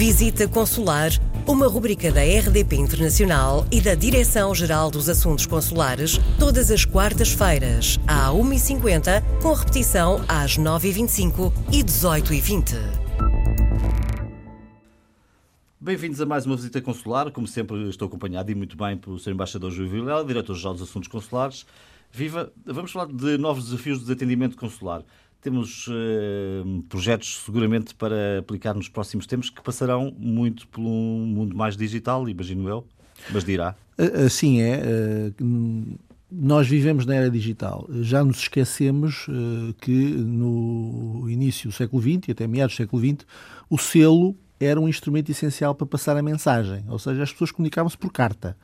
Visita Consular, uma rubrica da RDP Internacional e da Direção-Geral dos Assuntos Consulares, todas as quartas-feiras, à 1h50, com repetição às 9h25 e 18h20. Bem-vindos a mais uma visita consular. Como sempre, estou acompanhado e muito bem pelo Sr. Embaixador Júlio Vilela, Diretor-Geral dos Assuntos Consulares. Viva! Vamos falar de novos desafios de atendimento consular. Temos uh, projetos seguramente para aplicar nos próximos tempos que passarão muito por um mundo mais digital, imagino eu, mas dirá. Assim é. Uh, nós vivemos na era digital. Já nos esquecemos que no início do século XX e até meados do século XX o selo era um instrumento essencial para passar a mensagem, ou seja, as pessoas comunicavam-se por carta.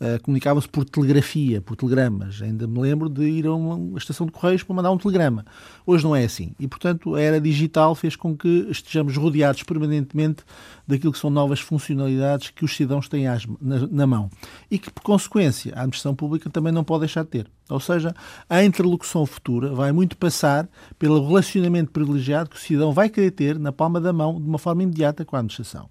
Uh, comunicavam-se por telegrafia, por telegramas. Ainda me lembro de ir a uma estação de correios para mandar um telegrama. Hoje não é assim. E, portanto, a era digital fez com que estejamos rodeados permanentemente daquilo que são novas funcionalidades que os cidadãos têm na, na mão. E que, por consequência, a administração pública também não pode deixar de ter. Ou seja, a interlocução futura vai muito passar pelo relacionamento privilegiado que o cidadão vai querer ter na palma da mão de uma forma imediata com a administração.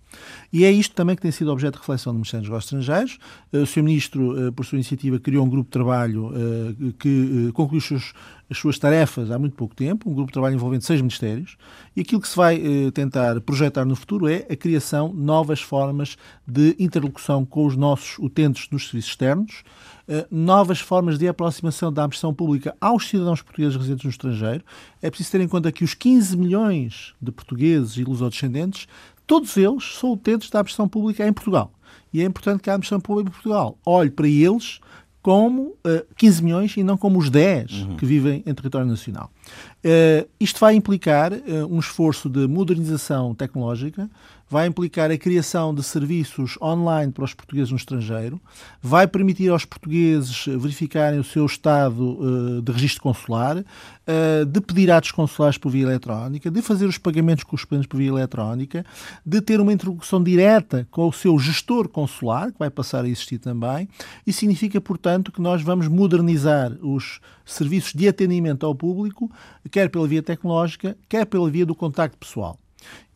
E é isto também que tem sido objeto de reflexão do Ministério dos Negócios Estrangeiros. Eh, o Sr. Ministro, eh, por sua iniciativa, criou um grupo de trabalho eh, que concluiu os seus as suas tarefas há muito pouco tempo, um grupo de trabalho envolvendo seis ministérios, e aquilo que se vai eh, tentar projetar no futuro é a criação de novas formas de interlocução com os nossos utentes nos serviços externos, eh, novas formas de aproximação da administração pública aos cidadãos portugueses residentes no estrangeiro. É preciso ter em conta que os 15 milhões de portugueses e lusodescendentes, todos eles são utentes da administração pública em Portugal. E é importante que a administração pública de Portugal olhe para eles como uh, eh, 15 milhões e não como os 10 uhum. que vivem em território nacional. Uh, isto vai implicar uh, um esforço de modernização tecnológica, vai implicar a criação de serviços online para os portugueses no estrangeiro, vai permitir aos portugueses verificarem o seu estado uh, de registro consular, de pedir atos consulares por via eletrónica, de fazer os pagamentos correspondentes por via eletrónica, de ter uma introdução direta com o seu gestor consular, que vai passar a existir também, e significa, portanto, que nós vamos modernizar os serviços de atendimento ao público, quer pela via tecnológica, quer pela via do contacto pessoal.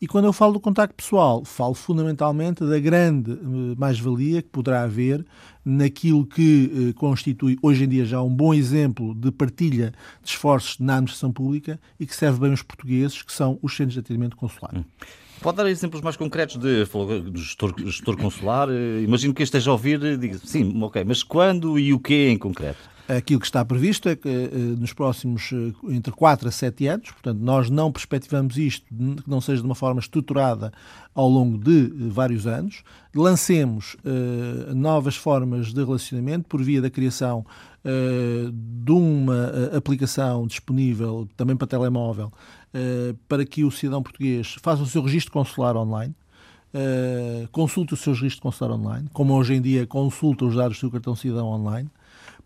E quando eu falo do contacto pessoal, falo fundamentalmente da grande eh, mais-valia que poderá haver naquilo que eh, constitui hoje em dia já um bom exemplo de partilha de esforços na administração pública e que serve bem aos portugueses, que são os centros de atendimento consular. Hum. Pode dar exemplos mais concretos de do gestor, gestor consular? Eh, imagino que esteja a ouvir e diga sim, ok, mas quando e o que em concreto? Aquilo que está previsto é que eh, nos próximos eh, entre 4 a 7 anos, portanto, nós não perspectivamos isto que não seja de uma forma estruturada ao longo de eh, vários anos, lancemos uh, novas formas de relacionamento por via da criação uh, de uma aplicação disponível também para telemóvel uh, para que o cidadão português faça o seu registro consular online. Consulte o seu registro consular online, como hoje em dia consulta os dados do seu cartão cidadão online,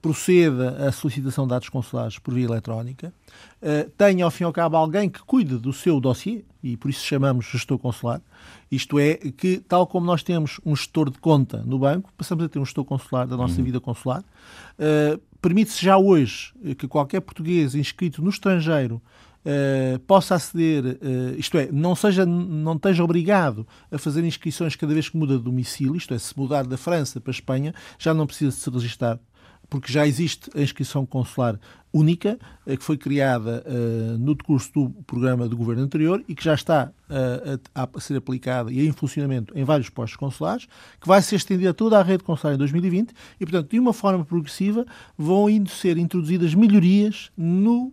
proceda à solicitação de dados consulares por via eletrónica, uh, tenha ao fim e ao cabo alguém que cuide do seu dossiê, e por isso chamamos gestor consular, isto é, que tal como nós temos um gestor de conta no banco, passamos a ter um gestor consular da nossa uhum. vida consular, uh, permite-se já hoje que qualquer português inscrito no estrangeiro Uh, possa aceder, uh, isto é, não, seja, não esteja obrigado a fazer inscrições cada vez que muda de domicílio, isto é, se mudar da França para a Espanha, já não precisa de se registrar porque já existe a inscrição consular única, eh, que foi criada uh, no decurso do programa do governo anterior e que já está uh, a, a, ser aplicada e em funcionamento em vários postos consulares, que vai ser estendida a toda a rede consular em 2020 e, portanto, de uma forma progressiva vão indo ser introduzidas melhorias no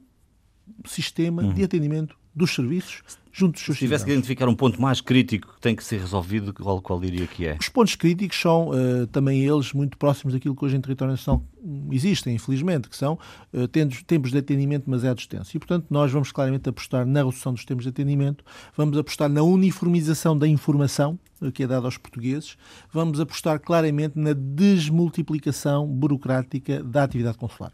sistema uhum. de atendimento dos serviços junto dos seus Se tivesse que identificar um ponto mais crítico que tem que ser resolvido, qual, qual diria que é? Os pontos críticos são uh, também eles muito próximos daquilo que hoje em território nacional existem, infelizmente, que são uh, tempos de atendimento demasiado extensos. E, portanto, nós vamos claramente apostar na redução dos tempos de atendimento, vamos apostar na uniformização da informação uh, que é dada aos portugueses, vamos apostar claramente na desmultiplicação burocrática da atividade consular.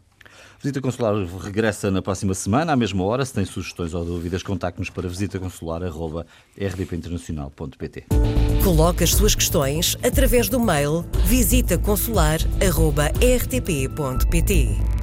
Visita Consular regressa na próxima semana, à mesma hora. Se tem sugestões ou dúvidas, contacte-nos para visitaconsular.rdpinternacional.pt Coloque as suas questões através do mail visitaconsular.rtp.pt